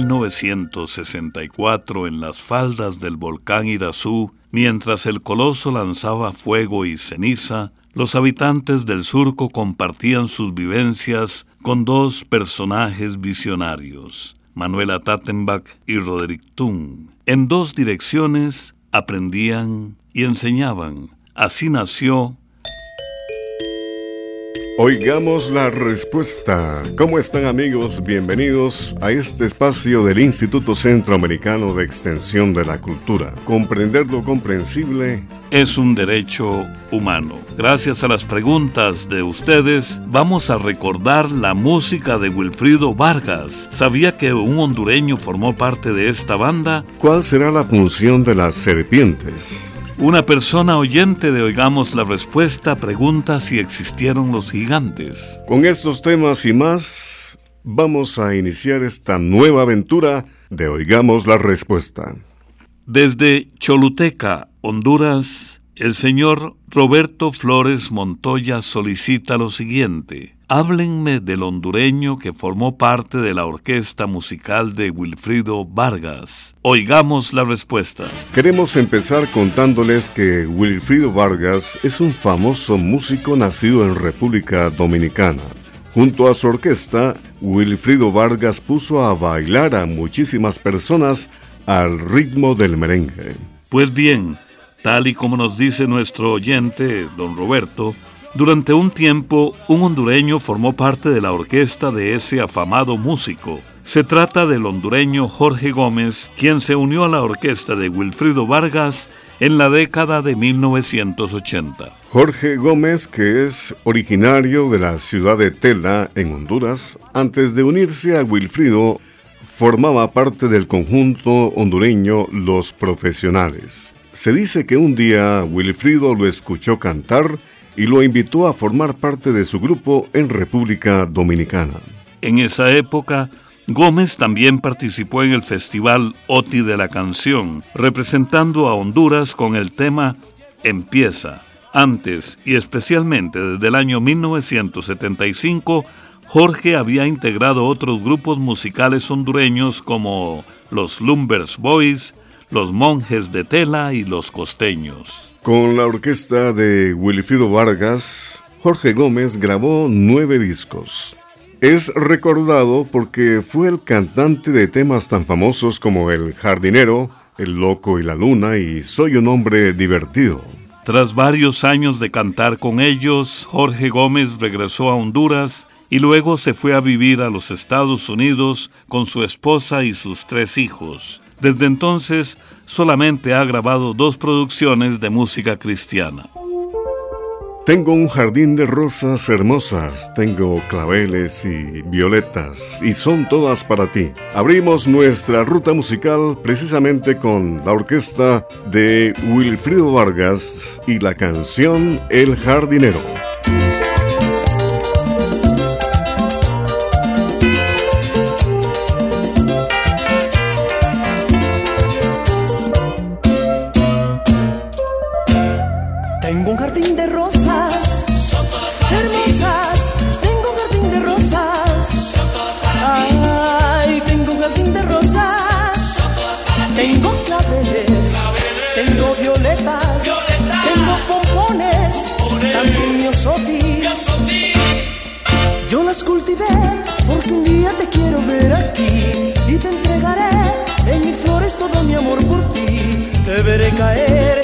1964, en las faldas del volcán Irazú, mientras el coloso lanzaba fuego y ceniza, los habitantes del surco compartían sus vivencias con dos personajes visionarios, Manuela Tattenbach y Roderick Thun. En dos direcciones aprendían y enseñaban. Así nació Oigamos la respuesta. ¿Cómo están amigos? Bienvenidos a este espacio del Instituto Centroamericano de Extensión de la Cultura. Comprender lo comprensible es un derecho humano. Gracias a las preguntas de ustedes, vamos a recordar la música de Wilfrido Vargas. ¿Sabía que un hondureño formó parte de esta banda? ¿Cuál será la función de las serpientes? Una persona oyente de Oigamos la Respuesta pregunta si existieron los gigantes. Con estos temas y más, vamos a iniciar esta nueva aventura de Oigamos la Respuesta. Desde Choluteca, Honduras, el señor Roberto Flores Montoya solicita lo siguiente. Háblenme del hondureño que formó parte de la orquesta musical de Wilfrido Vargas. Oigamos la respuesta. Queremos empezar contándoles que Wilfrido Vargas es un famoso músico nacido en República Dominicana. Junto a su orquesta, Wilfrido Vargas puso a bailar a muchísimas personas al ritmo del merengue. Pues bien, tal y como nos dice nuestro oyente, don Roberto, durante un tiempo un hondureño formó parte de la orquesta de ese afamado músico. Se trata del hondureño Jorge Gómez, quien se unió a la orquesta de Wilfrido Vargas en la década de 1980. Jorge Gómez, que es originario de la ciudad de Tela, en Honduras, antes de unirse a Wilfrido, formaba parte del conjunto hondureño Los Profesionales. Se dice que un día Wilfrido lo escuchó cantar y lo invitó a formar parte de su grupo en República Dominicana. En esa época, Gómez también participó en el Festival OTI de la Canción, representando a Honduras con el tema Empieza. Antes y especialmente desde el año 1975, Jorge había integrado otros grupos musicales hondureños como los Lumbers Boys, los Monjes de Tela y los Costeños. Con la orquesta de Wilfrido Vargas, Jorge Gómez grabó nueve discos. Es recordado porque fue el cantante de temas tan famosos como El jardinero, El loco y la luna y Soy un hombre divertido. Tras varios años de cantar con ellos, Jorge Gómez regresó a Honduras y luego se fue a vivir a los Estados Unidos con su esposa y sus tres hijos. Desde entonces solamente ha grabado dos producciones de música cristiana. Tengo un jardín de rosas hermosas, tengo claveles y violetas, y son todas para ti. Abrimos nuestra ruta musical precisamente con la orquesta de Wilfrido Vargas y la canción El jardinero. Tengo un jardín de rosas, son hermosas. Tengo un jardín de rosas, son para Ay, tengo un jardín de rosas, Tengo claveles, tengo violetas, Violeta. tengo pompones, pompones. también miosotis. Yo las cultivé porque un día te quiero ver aquí y te entregaré en mis flores todo mi amor por ti. Te veré caer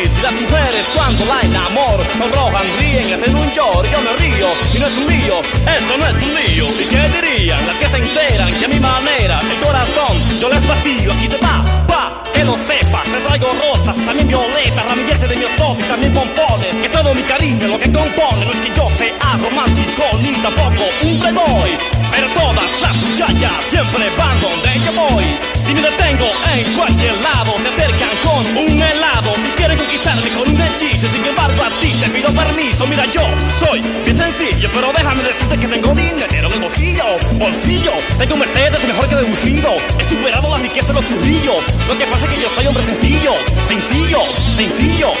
Si las mujeres cuando la enamoro Sonrojan, ríen, hacen un lloro Yo me río y no es un lío Esto no es un lío. ¿Y qué dirían las que se enteran Que a mi manera el corazón yo les vacío Aquí te va, va, que lo sepas Te traigo rosas, también violetas Ramillete de mi y también pompones Que todo mi cariño lo que compone No es que yo sea romántico ni tampoco un playboy Pero todas las muchachas siempre van donde yo voy Si me detengo en cualquier lado Se acercan con un helado. Conquistarme con un hechizo Sin embargo a ti te pido permiso. Mira yo soy bien sencillo Pero déjame decirte que tengo dinero en el bolsillo. Bolsillo, tengo un Mercedes mejor que deducido. He superado la riqueza de los churrillos Lo que pasa es que yo soy hombre sencillo Sencillo, sencillo,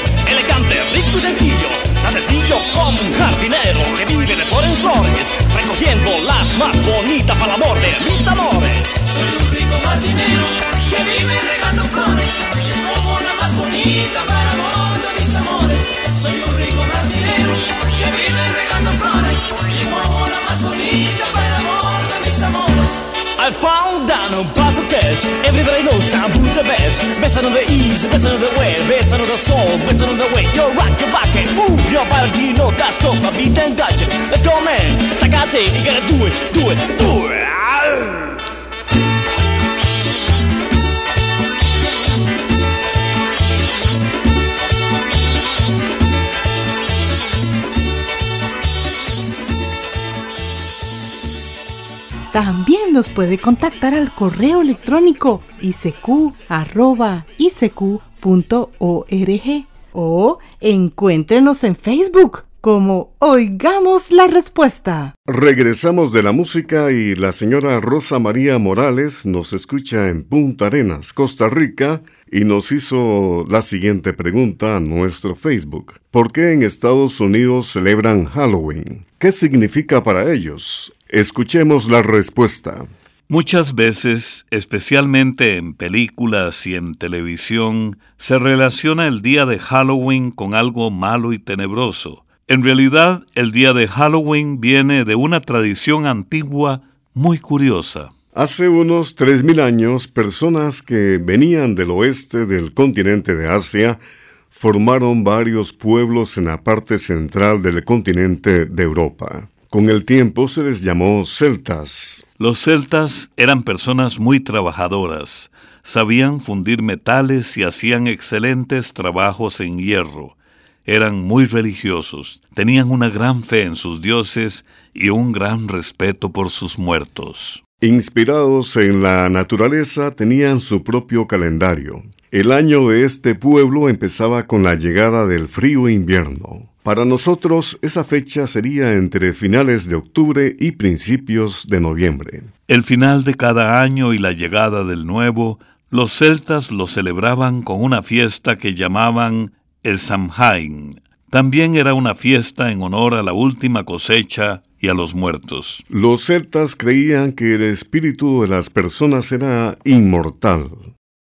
pass. Everybody knows now who's the best. Best on the east, best on the west, best on the soul, best on the way. You're rock your back and move your body. No, that's no, beat and gotcha. Let's go, man. Sakate, you gotta do it, do it, do it. También nos puede contactar al correo electrónico isq.org o encuéntrenos en Facebook como Oigamos la Respuesta. Regresamos de la música y la señora Rosa María Morales nos escucha en Punta Arenas, Costa Rica, y nos hizo la siguiente pregunta a nuestro Facebook. ¿Por qué en Estados Unidos celebran Halloween? ¿Qué significa para ellos? Escuchemos la respuesta. Muchas veces, especialmente en películas y en televisión, se relaciona el día de Halloween con algo malo y tenebroso. En realidad, el día de Halloween viene de una tradición antigua muy curiosa. Hace unos 3.000 años, personas que venían del oeste del continente de Asia formaron varios pueblos en la parte central del continente de Europa. Con el tiempo se les llamó celtas. Los celtas eran personas muy trabajadoras, sabían fundir metales y hacían excelentes trabajos en hierro. Eran muy religiosos, tenían una gran fe en sus dioses y un gran respeto por sus muertos. Inspirados en la naturaleza, tenían su propio calendario. El año de este pueblo empezaba con la llegada del frío invierno. Para nosotros esa fecha sería entre finales de octubre y principios de noviembre. El final de cada año y la llegada del nuevo, los celtas lo celebraban con una fiesta que llamaban el Samhain. También era una fiesta en honor a la última cosecha y a los muertos. Los celtas creían que el espíritu de las personas era inmortal.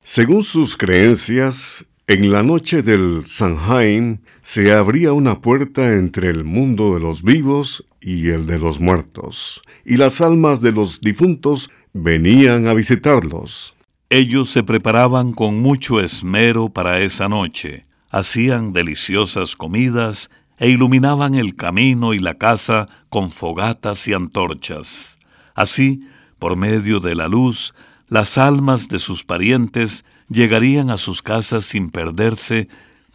Según sus creencias, en la noche del Samhain se abría una puerta entre el mundo de los vivos y el de los muertos, y las almas de los difuntos venían a visitarlos. Ellos se preparaban con mucho esmero para esa noche, hacían deliciosas comidas e iluminaban el camino y la casa con fogatas y antorchas. Así, por medio de la luz, las almas de sus parientes llegarían a sus casas sin perderse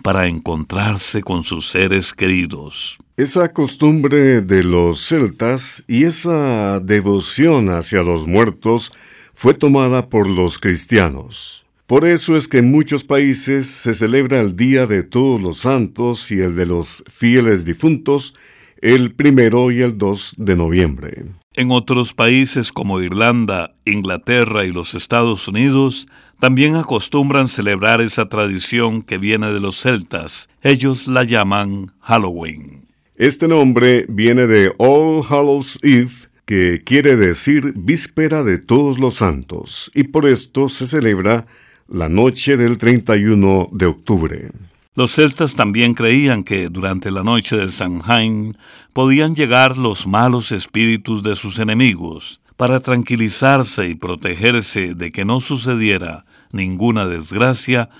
para encontrarse con sus seres queridos. Esa costumbre de los celtas y esa devoción hacia los muertos fue tomada por los cristianos. Por eso es que en muchos países se celebra el Día de Todos los Santos y el de los fieles difuntos el primero y el 2 de noviembre. En otros países como Irlanda, Inglaterra y los Estados Unidos, también acostumbran celebrar esa tradición que viene de los celtas. Ellos la llaman Halloween. Este nombre viene de All Hallows Eve, que quiere decir víspera de todos los santos, y por esto se celebra la noche del 31 de octubre. Los celtas también creían que durante la noche del Samhain podían llegar los malos espíritus de sus enemigos. Para tranquilizarse y protegerse de que no sucediera ninguna desgracia,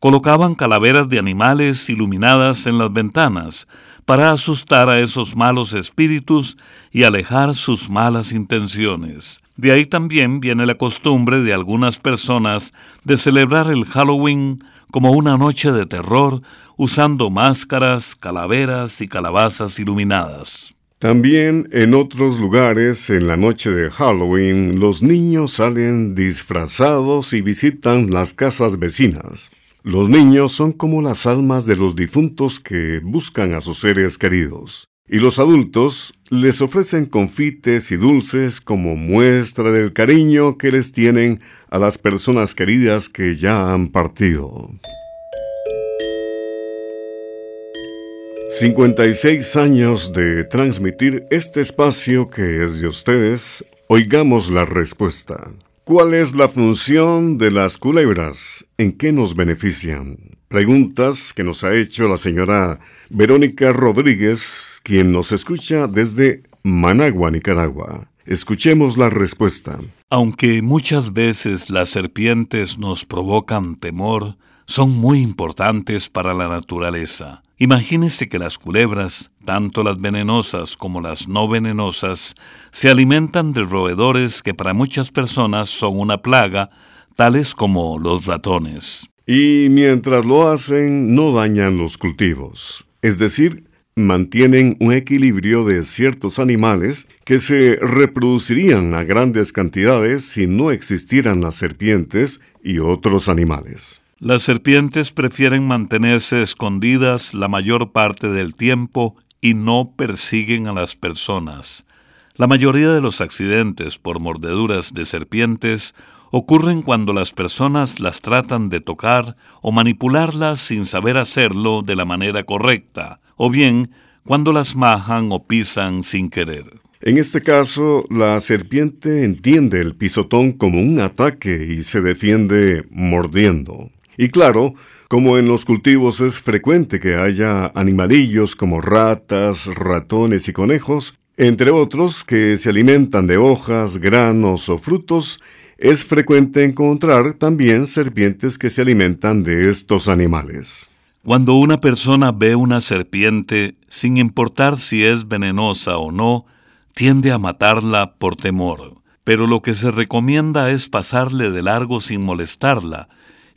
colocaban calaveras de animales iluminadas en las ventanas para asustar a esos malos espíritus y alejar sus malas intenciones. De ahí también viene la costumbre de algunas personas de celebrar el Halloween como una noche de terror usando máscaras, calaveras y calabazas iluminadas. También en otros lugares, en la noche de Halloween, los niños salen disfrazados y visitan las casas vecinas. Los niños son como las almas de los difuntos que buscan a sus seres queridos. Y los adultos les ofrecen confites y dulces como muestra del cariño que les tienen a las personas queridas que ya han partido. 56 años de transmitir este espacio que es de ustedes, oigamos la respuesta. ¿Cuál es la función de las culebras? ¿En qué nos benefician? Preguntas que nos ha hecho la señora Verónica Rodríguez, quien nos escucha desde Managua, Nicaragua. Escuchemos la respuesta. Aunque muchas veces las serpientes nos provocan temor, son muy importantes para la naturaleza. Imagínese que las culebras, tanto las venenosas como las no venenosas, se alimentan de roedores que para muchas personas son una plaga, tales como los ratones. Y mientras lo hacen, no dañan los cultivos. Es decir, mantienen un equilibrio de ciertos animales que se reproducirían a grandes cantidades si no existieran las serpientes y otros animales. Las serpientes prefieren mantenerse escondidas la mayor parte del tiempo y no persiguen a las personas. La mayoría de los accidentes por mordeduras de serpientes ocurren cuando las personas las tratan de tocar o manipularlas sin saber hacerlo de la manera correcta, o bien cuando las majan o pisan sin querer. En este caso, la serpiente entiende el pisotón como un ataque y se defiende mordiendo. Y claro, como en los cultivos es frecuente que haya animalillos como ratas, ratones y conejos, entre otros que se alimentan de hojas, granos o frutos, es frecuente encontrar también serpientes que se alimentan de estos animales. Cuando una persona ve una serpiente, sin importar si es venenosa o no, tiende a matarla por temor. Pero lo que se recomienda es pasarle de largo sin molestarla,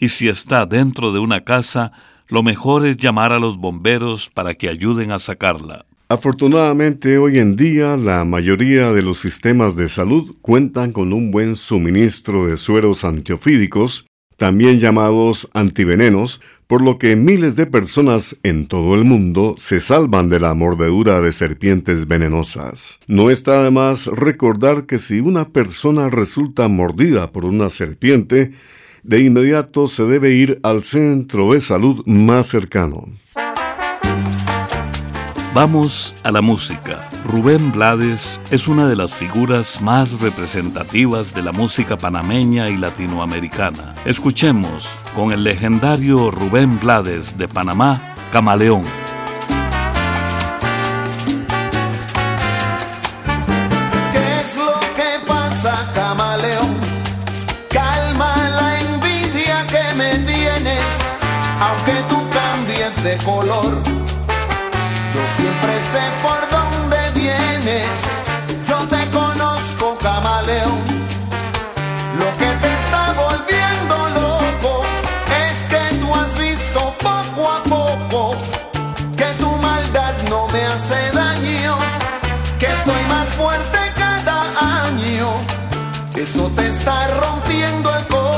y si está dentro de una casa, lo mejor es llamar a los bomberos para que ayuden a sacarla. Afortunadamente, hoy en día la mayoría de los sistemas de salud cuentan con un buen suministro de sueros antiofídicos, también llamados antivenenos, por lo que miles de personas en todo el mundo se salvan de la mordedura de serpientes venenosas. No está de más recordar que si una persona resulta mordida por una serpiente, de inmediato se debe ir al centro de salud más cercano. Vamos a la música. Rubén Blades es una de las figuras más representativas de la música panameña y latinoamericana. Escuchemos con el legendario Rubén Blades de Panamá, Camaleón. Eso te está rompiendo el corazón.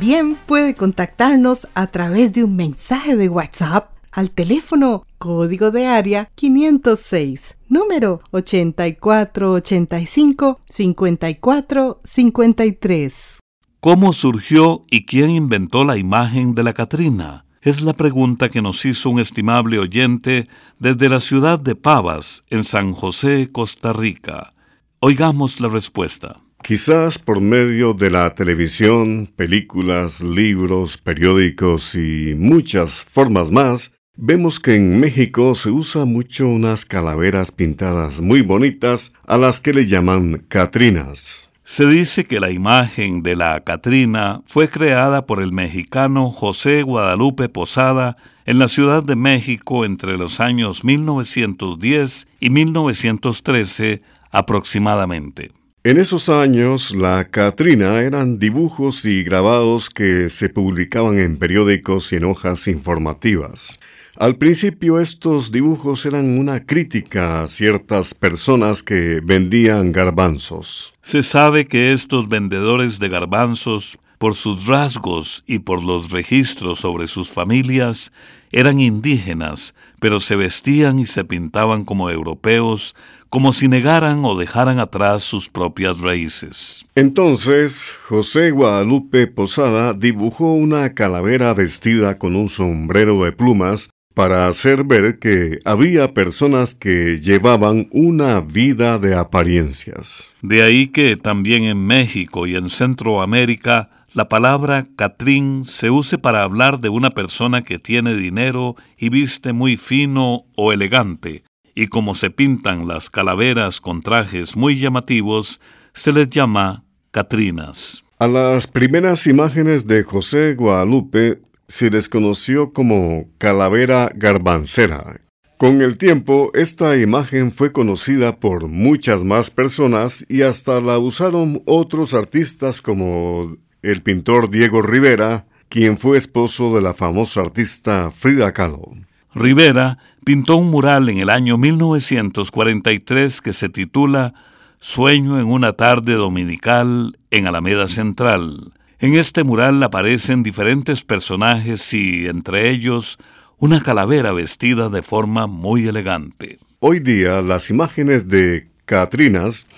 También puede contactarnos a través de un mensaje de WhatsApp al teléfono código de área 506, número 8485-5453. ¿Cómo surgió y quién inventó la imagen de la Catrina? Es la pregunta que nos hizo un estimable oyente desde la ciudad de Pavas, en San José, Costa Rica. Oigamos la respuesta. Quizás por medio de la televisión, películas, libros, periódicos y muchas formas más, vemos que en México se usa mucho unas calaveras pintadas muy bonitas a las que le llaman Catrinas. Se dice que la imagen de la Catrina fue creada por el mexicano José Guadalupe Posada en la Ciudad de México entre los años 1910 y 1913 aproximadamente. En esos años, la Catrina eran dibujos y grabados que se publicaban en periódicos y en hojas informativas. Al principio estos dibujos eran una crítica a ciertas personas que vendían garbanzos. Se sabe que estos vendedores de garbanzos, por sus rasgos y por los registros sobre sus familias, eran indígenas, pero se vestían y se pintaban como europeos, como si negaran o dejaran atrás sus propias raíces. Entonces, José Guadalupe Posada dibujó una calavera vestida con un sombrero de plumas para hacer ver que había personas que llevaban una vida de apariencias. De ahí que también en México y en Centroamérica la palabra Catrín se use para hablar de una persona que tiene dinero y viste muy fino o elegante, y como se pintan las calaveras con trajes muy llamativos, se les llama Catrinas. A las primeras imágenes de José Guadalupe se les conoció como calavera garbancera. Con el tiempo, esta imagen fue conocida por muchas más personas y hasta la usaron otros artistas como el pintor Diego Rivera, quien fue esposo de la famosa artista Frida Kahlo. Rivera pintó un mural en el año 1943 que se titula Sueño en una tarde dominical en Alameda Central. En este mural aparecen diferentes personajes y, entre ellos, una calavera vestida de forma muy elegante. Hoy día las imágenes de Catrinas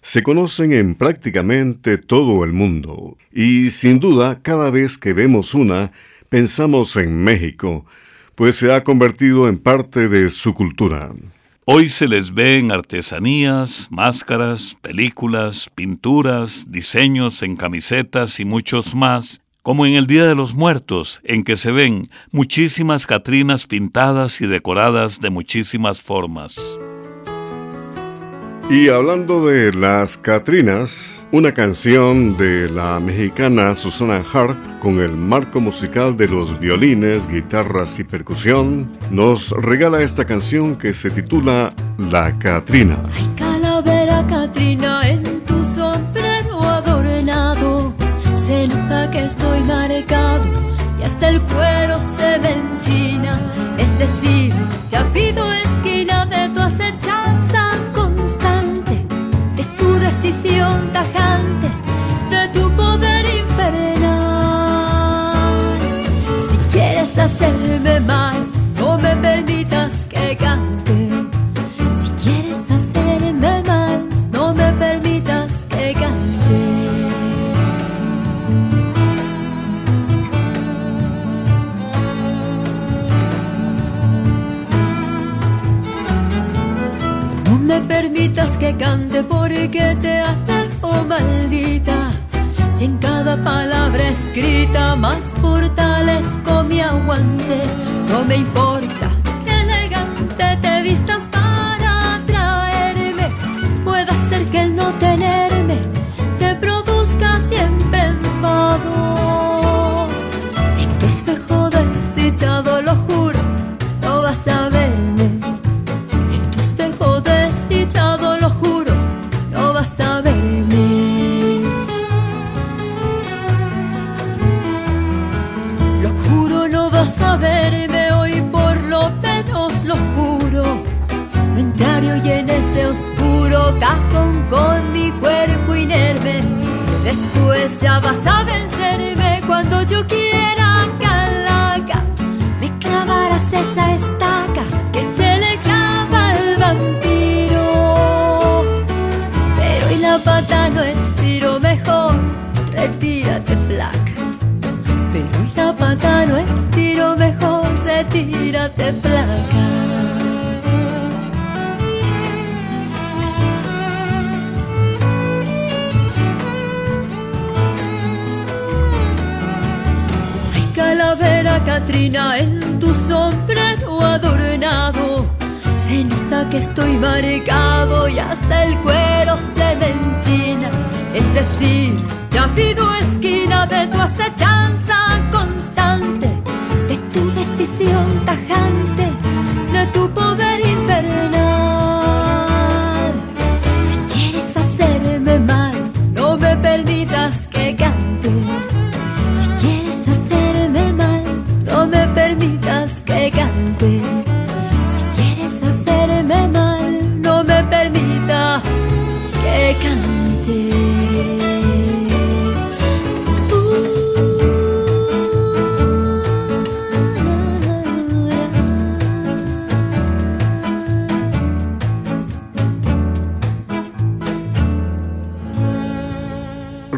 se conocen en prácticamente todo el mundo y sin duda cada vez que vemos una pensamos en México, pues se ha convertido en parte de su cultura. Hoy se les ve en artesanías, máscaras, películas, pinturas, diseños en camisetas y muchos más, como en el Día de los Muertos, en que se ven muchísimas Catrinas pintadas y decoradas de muchísimas formas. Y hablando de las Catrinas, una canción de la mexicana Susana Hart con el marco musical de los violines, guitarras y percusión, nos regala esta canción que se titula La Catrina. Cante porque te alejo maldita. Y en cada palabra escrita más fortalezco mi aguante. No me importa que elegante te vistas Después ya vas a vencerme cuando yo quiera, calaca. Me clavarás esa estaca que se le clava al vampiro. Pero y la pata no estiro mejor, retírate flaca. Pero y la pata no estiro mejor, retírate flaca. En tu sombrero adornado. Se nota que estoy marcado y hasta el cuero se me enchina. Es decir, ya pido esquina de tu acechanza constante, de tu decisión tajante, de tu poder cante.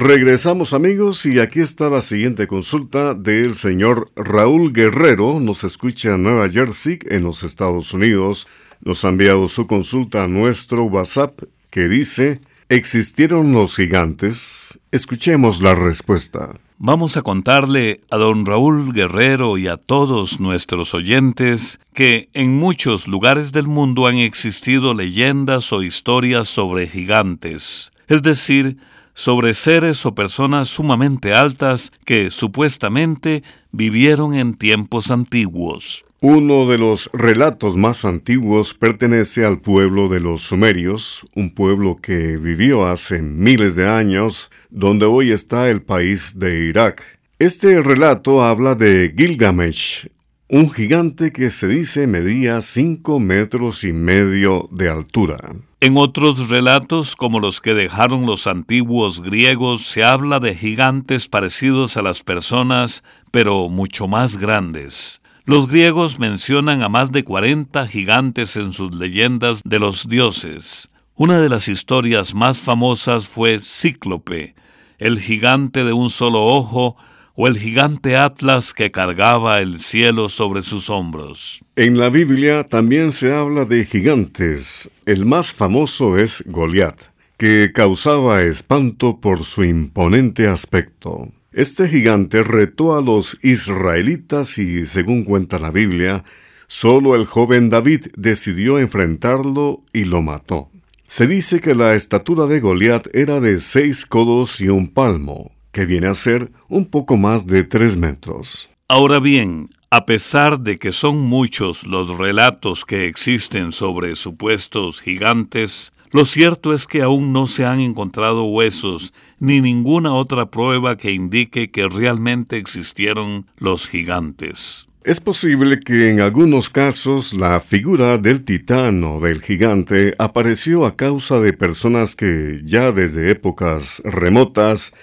Regresamos amigos y aquí está la siguiente consulta del señor Raúl Guerrero. Nos escucha en Nueva Jersey, en los Estados Unidos. Nos ha enviado su consulta a nuestro WhatsApp que dice, ¿existieron los gigantes? Escuchemos la respuesta. Vamos a contarle a don Raúl Guerrero y a todos nuestros oyentes que en muchos lugares del mundo han existido leyendas o historias sobre gigantes, es decir, sobre seres o personas sumamente altas que supuestamente vivieron en tiempos antiguos. Uno de los relatos más antiguos pertenece al pueblo de los sumerios, un pueblo que vivió hace miles de años, donde hoy está el país de Irak. Este relato habla de Gilgamesh, un gigante que se dice medía cinco metros y medio de altura. En otros relatos, como los que dejaron los antiguos griegos, se habla de gigantes parecidos a las personas, pero mucho más grandes. Los griegos mencionan a más de 40 gigantes en sus leyendas de los dioses. Una de las historias más famosas fue Cíclope, el gigante de un solo ojo, o el gigante Atlas que cargaba el cielo sobre sus hombros. En la Biblia también se habla de gigantes. El más famoso es Goliat, que causaba espanto por su imponente aspecto. Este gigante retó a los israelitas y, según cuenta la Biblia, solo el joven David decidió enfrentarlo y lo mató. Se dice que la estatura de Goliat era de seis codos y un palmo, que viene a ser un poco más de tres metros. Ahora bien, a pesar de que son muchos los relatos que existen sobre supuestos gigantes, lo cierto es que aún no se han encontrado huesos ni ninguna otra prueba que indique que realmente existieron los gigantes. Es posible que en algunos casos la figura del titán o del gigante apareció a causa de personas que ya desde épocas remotas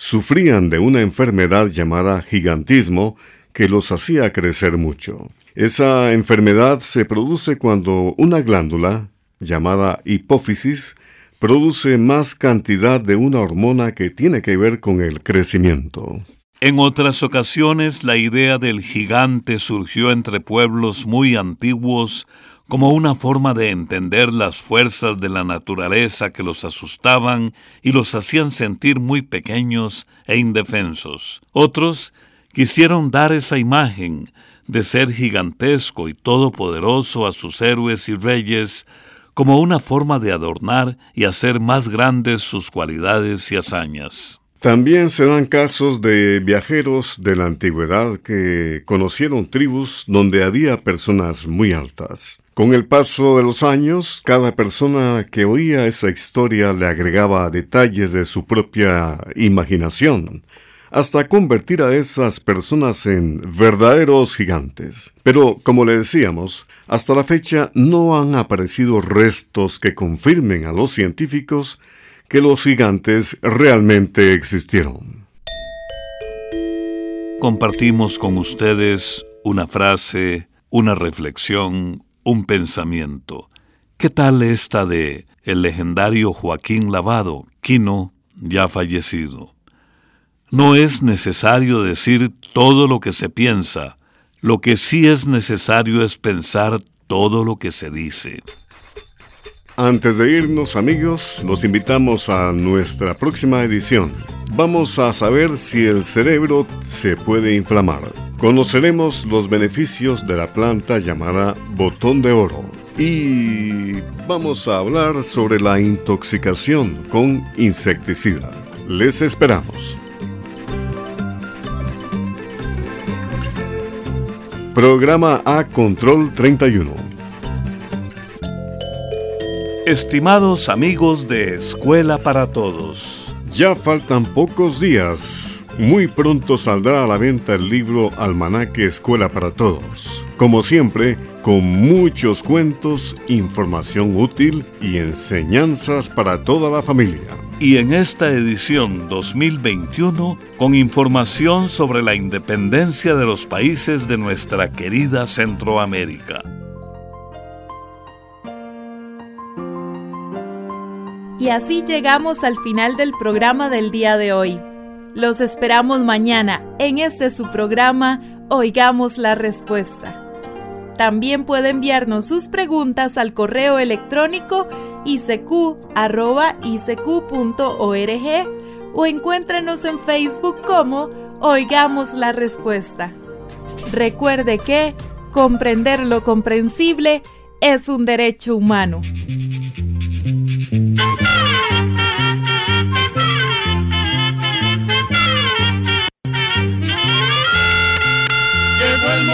sufrían de una enfermedad llamada gigantismo que los hacía crecer mucho. Esa enfermedad se produce cuando una glándula, llamada hipófisis, produce más cantidad de una hormona que tiene que ver con el crecimiento. En otras ocasiones la idea del gigante surgió entre pueblos muy antiguos como una forma de entender las fuerzas de la naturaleza que los asustaban y los hacían sentir muy pequeños e indefensos. Otros quisieron dar esa imagen de ser gigantesco y todopoderoso a sus héroes y reyes como una forma de adornar y hacer más grandes sus cualidades y hazañas. También se dan casos de viajeros de la antigüedad que conocieron tribus donde había personas muy altas. Con el paso de los años, cada persona que oía esa historia le agregaba detalles de su propia imaginación, hasta convertir a esas personas en verdaderos gigantes. Pero, como le decíamos, hasta la fecha no han aparecido restos que confirmen a los científicos que los gigantes realmente existieron. Compartimos con ustedes una frase, una reflexión, un pensamiento. ¿Qué tal esta de el legendario Joaquín Lavado, Quino, ya fallecido? No es necesario decir todo lo que se piensa, lo que sí es necesario es pensar todo lo que se dice. Antes de irnos amigos, los invitamos a nuestra próxima edición. Vamos a saber si el cerebro se puede inflamar. Conoceremos los beneficios de la planta llamada botón de oro. Y vamos a hablar sobre la intoxicación con insecticida. Les esperamos. Programa A Control 31 Estimados amigos de Escuela para Todos, ya faltan pocos días. Muy pronto saldrá a la venta el libro Almanaque Escuela para Todos. Como siempre, con muchos cuentos, información útil y enseñanzas para toda la familia. Y en esta edición 2021, con información sobre la independencia de los países de nuestra querida Centroamérica. Y así llegamos al final del programa del día de hoy. Los esperamos mañana en este su programa Oigamos la Respuesta. También puede enviarnos sus preguntas al correo electrónico isq.org o encuéntrenos en Facebook como Oigamos la Respuesta. Recuerde que comprender lo comprensible es un derecho humano.